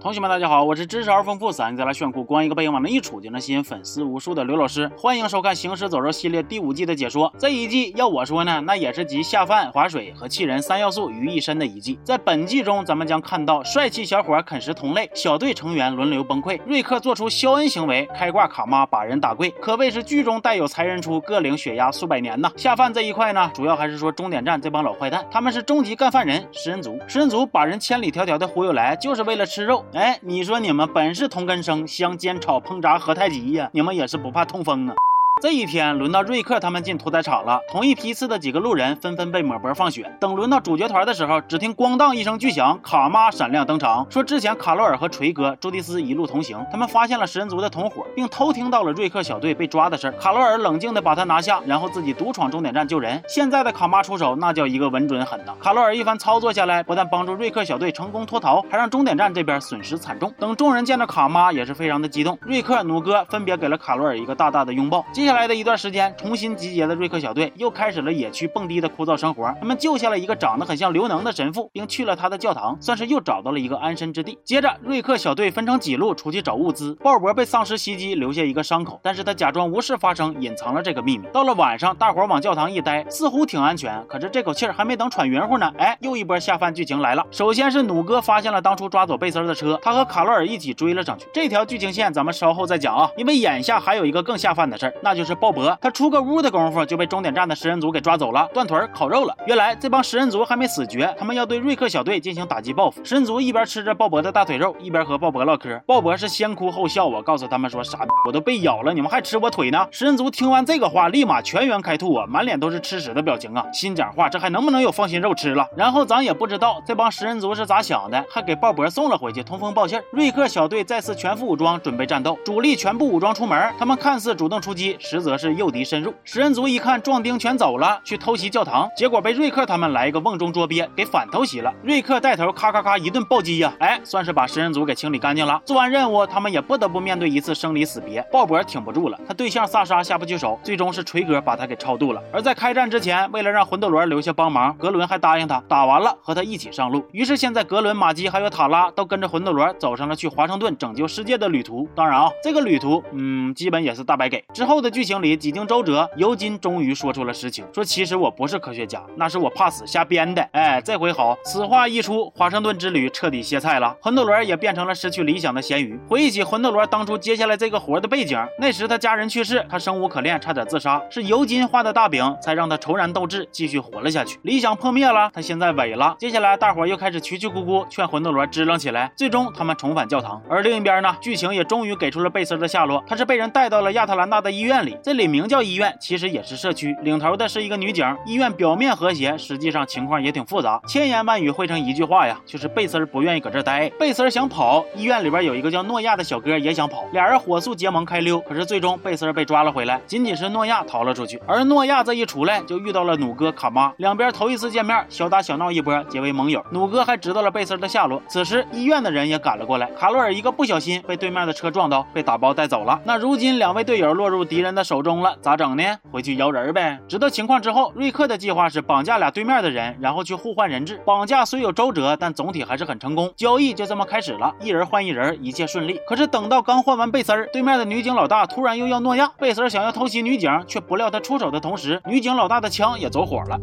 同学们，大家好，我是知识而丰富、嗓音再来炫酷、光一个背影往那一杵就能吸引粉丝无数的刘老师，欢迎收看《行尸走肉》系列第五季的解说。这一季要我说呢，那也是集下饭、划水和气人三要素于一身的一季。在本季中，咱们将看到帅气小伙啃食同类，小队成员轮流崩溃，瑞克做出肖恩行为，开挂卡妈把人打跪，可谓是剧中带有才人出，各领血压数百年呐。下饭这一块呢，主要还是说终点站这帮老坏蛋，他们是终极干饭人，食人族。食人族把人千里迢迢的忽悠来，就是为了吃肉。哎，你说你。们本是同根生，相煎炒烹炸何太急呀？你们也是不怕痛风啊？这一天轮到瑞克他们进屠宰场了，同一批次的几个路人纷纷被抹脖放血。等轮到主角团的时候，只听咣当一声巨响，卡妈闪亮登场，说之前卡罗尔和锤哥、朱迪斯一路同行，他们发现了食人族的同伙，并偷听到了瑞克小队被抓的事儿。卡罗尔冷静的把他拿下，然后自己独闯终点站救人。现在的卡妈出手，那叫一个稳准狠呐！卡罗尔一番操作下来，不但帮助瑞克小队成功脱逃，还让终点站这边损失惨重。等众人见到卡妈，也是非常的激动。瑞克、弩哥分别给了卡罗尔一个大大的拥抱。接接下来的一段时间，重新集结的瑞克小队又开始了野区蹦迪的枯燥生活。他们救下了一个长得很像刘能的神父，并去了他的教堂，算是又找到了一个安身之地。接着，瑞克小队分成几路出去找物资。鲍勃被丧尸袭击，留下一个伤口，但是他假装无事发生，隐藏了这个秘密。到了晚上，大伙往教堂一待，似乎挺安全。可是这口气还没等喘匀乎呢，哎，又一波下饭剧情来了。首先是弩哥发现了当初抓走贝丝的车，他和卡罗尔一起追了上去。这条剧情线咱们稍后再讲啊，因为眼下还有一个更下饭的事儿，那就是鲍勃他。出个屋的功夫就被终点站的食人族给抓走了，断腿烤肉了。原来这帮食人族还没死绝，他们要对瑞克小队进行打击报复。食人族一边吃着鲍勃的大腿肉，一边和鲍勃唠嗑。鲍勃是先哭后笑，我告诉他们说傻，我都被咬了，你们还吃我腿呢？食人族听完这个话，立马全员开吐啊，满脸都是吃屎的表情啊！心讲话，这还能不能有放心肉吃了？然后咱也不知道这帮食人族是咋想的，还给鲍勃送了回去，通风报信。瑞克小队再次全副武装，准备战斗，主力全部武装出门。他们看似主动出击，实则是诱敌。深入食人族一看壮丁全走了，去偷袭教堂，结果被瑞克他们来一个瓮中捉鳖，给反偷袭了。瑞克带头咔咔咔一顿暴击呀，哎，算是把食人族给清理干净了。做完任务，他们也不得不面对一次生离死别。鲍勃挺不住了，他对象萨莎下不去手，最终是锤哥把他给超度了。而在开战之前，为了让魂斗罗留下帮忙，格伦还答应他，打完了和他一起上路。于是现在格伦、玛姬还有塔拉都跟着魂斗罗走上了去华盛顿拯救世界的旅途。当然啊，这个旅途，嗯，基本也是大白给。之后的剧情里几经周折。尤金终于说出了实情，说其实我不是科学家，那是我怕死瞎编的。哎，这回好，此话一出，华盛顿之旅彻底歇菜了。魂斗罗也变成了失去理想的咸鱼。回忆起魂斗罗当初接下来这个活的背景，那时他家人去世，他生无可恋，差点自杀，是尤金画的大饼，才让他重燃斗志，继续活了下去。理想破灭了，他现在萎了。接下来大伙又开始曲曲咕咕劝魂斗罗支棱起来，最终他们重返教堂。而另一边呢，剧情也终于给出了贝斯的下落，他是被人带到了亚特兰大的医院里，这里名叫医院。其实也是社区，领头的是一个女警。医院表面和谐，实际上情况也挺复杂，千言万语汇成一句话呀，就是贝丝不愿意搁这待。贝丝想跑，医院里边有一个叫诺亚的小哥也想跑，俩人火速结盟开溜。可是最终贝丝被抓了回来，仅仅是诺亚逃了出去。而诺亚这一出来，就遇到了弩哥卡妈，两边头一次见面，小打小闹一波，结为盟友。弩哥还知道了贝丝的下落。此时医院的人也赶了过来，卡洛尔一个不小心被对面的车撞到，被打包带走了。那如今两位队友落入敌人的手中了，咋整呢？回去。摇人呗！知道情况之后，瑞克的计划是绑架俩对面的人，然后去互换人质。绑架虽有周折，但总体还是很成功。交易就这么开始了，一人换一人，一切顺利。可是等到刚换完贝丝儿，对面的女警老大突然又要诺亚。贝丝儿想要偷袭女警，却不料他出手的同时，女警老大的枪也走火了。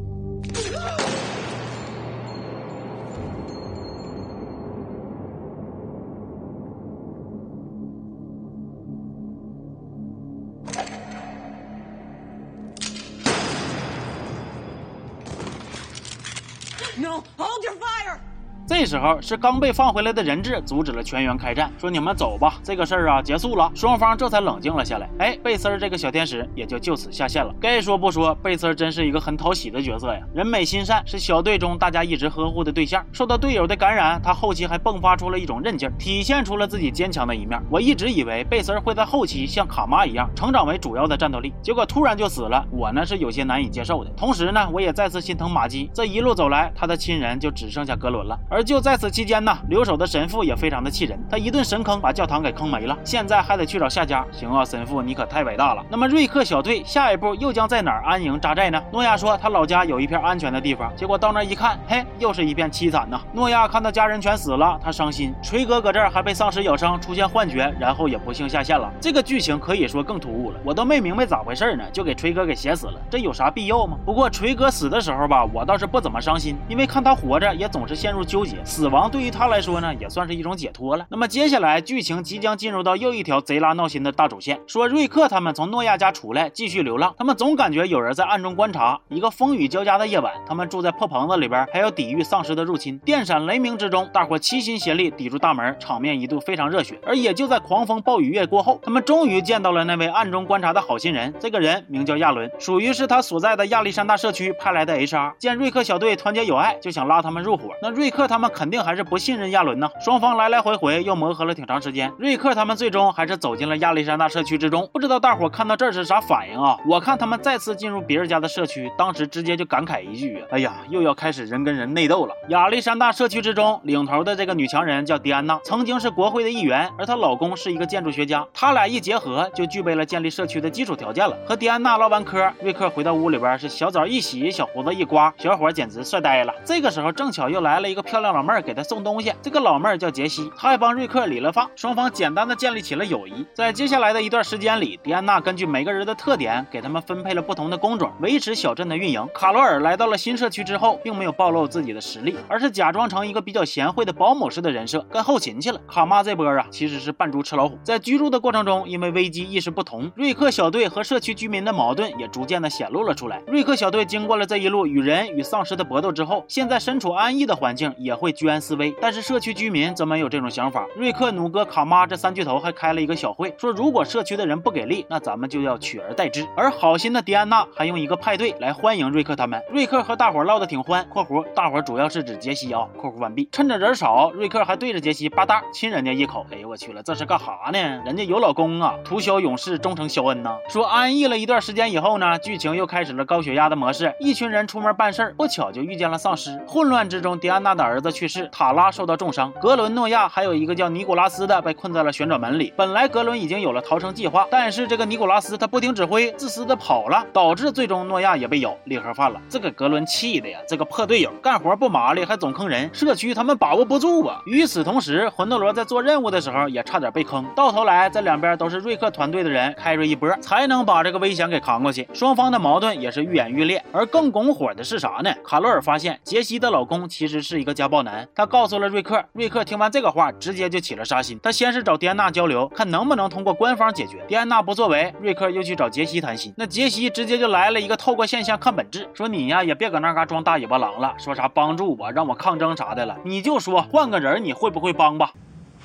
No, hold your fire! 这时候是刚被放回来的人质阻止了全员开战，说你们走吧，这个事儿啊结束了，双方这才冷静了下来。哎，贝丝儿这个小天使也就就此下线了。该说不说，贝丝儿真是一个很讨喜的角色呀，人美心善，是小队中大家一直呵护的对象。受到队友的感染，他后期还迸发出了一种韧劲，体现出了自己坚强的一面。我一直以为贝丝儿会在后期像卡妈一样成长为主要的战斗力，结果突然就死了，我呢是有些难以接受的。同时呢，我也再次心疼玛姬，这一路走来，他的亲人就只剩下格伦了。而就在此期间呢，留守的神父也非常的气人，他一顿神坑把教堂给坑没了，现在还得去找下家。行啊，神父你可太伟大了。那么瑞克小队下一步又将在哪安营扎寨呢？诺亚说他老家有一片安全的地方，结果到那一看，嘿，又是一片凄惨呐。诺亚看到家人全死了，他伤心。锤哥搁这儿还被丧尸咬伤，出现幻觉，然后也不幸下线了。这个剧情可以说更突兀了，我都没明白咋回事呢，就给锤哥给写死了，这有啥必要吗？不过锤哥死的时候吧，我倒是不怎么伤心，因为看他活着也总是陷入纠死亡对于他来说呢，也算是一种解脱了。那么接下来剧情即将进入到又一条贼拉闹心的大主线，说瑞克他们从诺亚家出来继续流浪，他们总感觉有人在暗中观察。一个风雨交加的夜晚，他们住在破棚子里边，还要抵御丧尸的入侵。电闪雷鸣之中，大伙齐心协力抵住大门，场面一度非常热血。而也就在狂风暴雨夜过后，他们终于见到了那位暗中观察的好心人。这个人名叫亚伦，属于是他所在的亚历山大社区派来的 HR。见瑞克小队团结友爱，就想拉他们入伙。那瑞克他他们肯定还是不信任亚伦呢。双方来来回回又磨合了挺长时间，瑞克他们最终还是走进了亚历山大社区之中。不知道大伙看到这是啥反应啊？我看他们再次进入别人家的社区，当时直接就感慨一句：哎呀，又要开始人跟人内斗了。亚历山大社区之中，领头的这个女强人叫迪安娜，曾经是国会的议员，而她老公是一个建筑学家，他俩一结合就具备了建立社区的基础条件了。和迪安娜唠完嗑，瑞克回到屋里边是小澡一洗，小胡子一刮，小伙简直帅呆了。这个时候正巧又来了一个漂亮让老妹儿给他送东西，这个老妹儿叫杰西，她还帮瑞克理了发，双方简单的建立起了友谊。在接下来的一段时间里，迪安娜根据每个人的特点给他们分配了不同的工种，维持小镇的运营。卡罗尔来到了新社区之后，并没有暴露自己的实力，而是假装成一个比较贤惠的保姆式的人设，跟后勤去了。卡妈这波啊，其实是扮猪吃老虎。在居住的过程中，因为危机意识不同，瑞克小队和社区居民的矛盾也逐渐的显露了出来。瑞克小队经过了这一路与人与丧尸的搏斗之后，现在身处安逸的环境也会居安思危。但是社区居民则没有这种想法。瑞克、努哥、卡妈这三巨头还开了一个小会，说如果社区的人不给力，那咱们就要取而代之。而好心的迪安娜还用一个派对来欢迎瑞克他们。瑞克和大伙唠得挺欢（括弧大伙主要是指杰西啊）。括弧完毕。趁着人少，瑞克还对着杰西吧嗒亲人家一口。哎呦我去了，这是干哈呢？人家有老公啊！屠枭勇士终成肖恩呐。说安逸了一段时间以后呢，剧情又开始了高血压的模式。一群人出门办事儿，不巧就遇见了丧尸。混乱之中，迪安娜的儿子的去世，塔拉受到重伤，格伦、诺亚还有一个叫尼古拉斯的被困在了旋转门里。本来格伦已经有了逃生计划，但是这个尼古拉斯他不听指挥，自私的跑了，导致最终诺亚也被咬，裂盒饭了。这个格伦气的呀，这个破队友干活不麻利，还总坑人，社区他们把握不住啊。与此同时，魂斗罗在做任务的时候也差点被坑，到头来这两边都是瑞克团队的人开瑞一波，才能把这个危险给扛过去。双方的矛盾也是愈演愈烈。而更拱火的是啥呢？卡洛尔发现杰西的老公其实是一个家大爆男，他告诉了瑞克。瑞克听完这个话，直接就起了杀心。他先是找迪安娜交流，看能不能通过官方解决。迪安娜不作为，瑞克又去找杰西谈心。那杰西直接就来了一个透过现象看本质，说你呀也别搁那嘎装大尾巴狼了，说啥帮助我，让我抗争啥的了，你就说换个人你会不会帮吧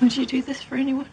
？Would you do this for anyone?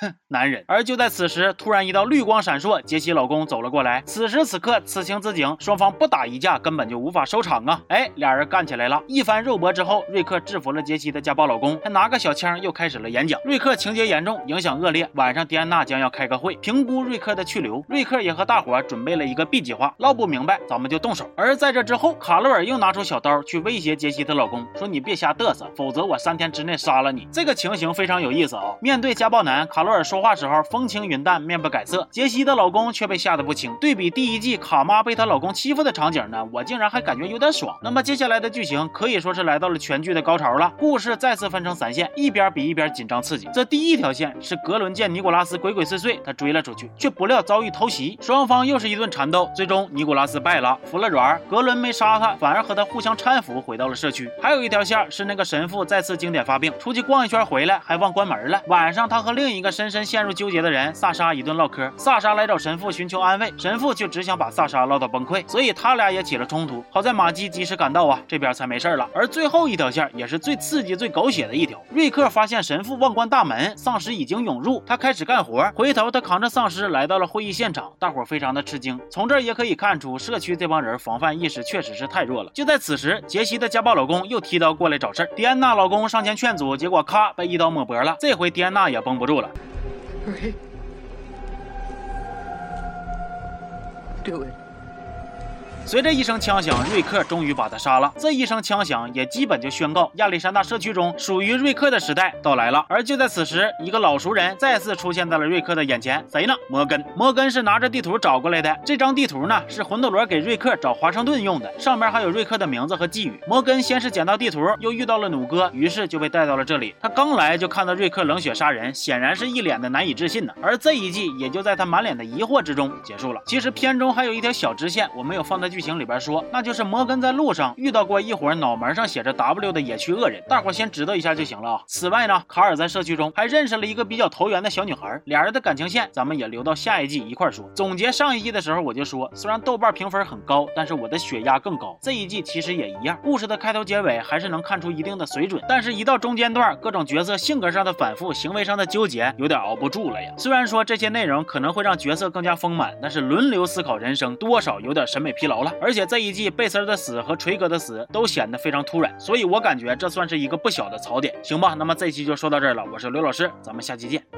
哼男人。而就在此时，突然一道绿光闪烁，杰西老公走了过来。此时此刻，此情此景，双方不打一架根本就无法收场啊！哎，俩人干起来了。一番肉搏之后，瑞克制服了杰西的家暴老公，还拿个小枪又开始了演讲。瑞克情节严重，影响恶劣。晚上，迪安娜将要开个会，评估瑞克的去留。瑞克也和大伙准备了一个 B 计划，闹不明白咱们就动手。而在这之后，卡洛尔又拿出小刀去威胁杰西的老公，说你别瞎嘚瑟，否则我三天之内杀了你。这个情形非常有意思啊！面对家暴男，卡罗洛尔说话时候风轻云淡，面不改色。杰西的老公却被吓得不轻。对比第一季卡妈被她老公欺负的场景呢，我竟然还感觉有点爽。那么接下来的剧情可以说是来到了全剧的高潮了。故事再次分成三线，一边比一边紧张刺激。这第一条线是格伦见尼古拉斯鬼鬼祟祟，他追了出去，却不料遭遇偷袭，双方又是一顿缠斗。最终尼古拉斯败了，服了软。格伦没杀他，反而和他互相搀扶回到了社区。还有一条线是那个神父再次经典发病，出去逛一圈回来还忘关门了。晚上他和另一个深深陷入纠结的人萨莎一顿唠嗑。萨莎来找神父寻求安慰，神父却只想把萨莎唠到崩溃，所以他俩也起了冲突。好在马基及时赶到啊，这边才没事了。而最后一条线也是最刺激、最狗血的一条，瑞克发现神父忘关大门，丧尸已经涌入，他开始干活。回头他扛着丧尸来到了会议现场，大伙非常的吃惊。从这儿也可以看出，社区这帮人防范意识确实是太弱了。就在此时，杰西的家暴老公又提刀过来找事儿，迪安娜老公上前劝阻，结果咔被一刀抹脖了。这回迪安娜也绷不住了。Do it. 随着一声枪响，瑞克终于把他杀了。这一声枪响也基本就宣告亚历山大社区中属于瑞克的时代到来了。而就在此时，一个老熟人再次出现在了瑞克的眼前，谁呢？摩根。摩根是拿着地图找过来的。这张地图呢，是魂斗罗给瑞克找华盛顿用的，上面还有瑞克的名字和寄语。摩根先是捡到地图，又遇到了弩哥，于是就被带到了这里。他刚来就看到瑞克冷血杀人，显然是一脸的难以置信呢。而这一季也就在他满脸的疑惑之中结束了。其实片中还有一条小支线，我没有放在剧剧情里边说。那就是摩根在路上遇到过一伙脑门上写着 W 的野区恶人，大伙先知道一下就行了啊。此外呢，卡尔在社区中还认识了一个比较投缘的小女孩，俩人的感情线咱们也留到下一季一块说。总结上一季的时候我就说，虽然豆瓣评分很高，但是我的血压更高。这一季其实也一样，故事的开头结尾还是能看出一定的水准，但是一到中间段，各种角色性格上的反复，行为上的纠结，有点熬不住了呀。虽然说这些内容可能会让角色更加丰满，但是轮流思考人生，多少有点审美疲劳了。而且这一季。贝斯的死和锤哥的死都显得非常突然，所以我感觉这算是一个不小的槽点，行吧？那么这期就说到这儿了，我是刘老师，咱们下期见。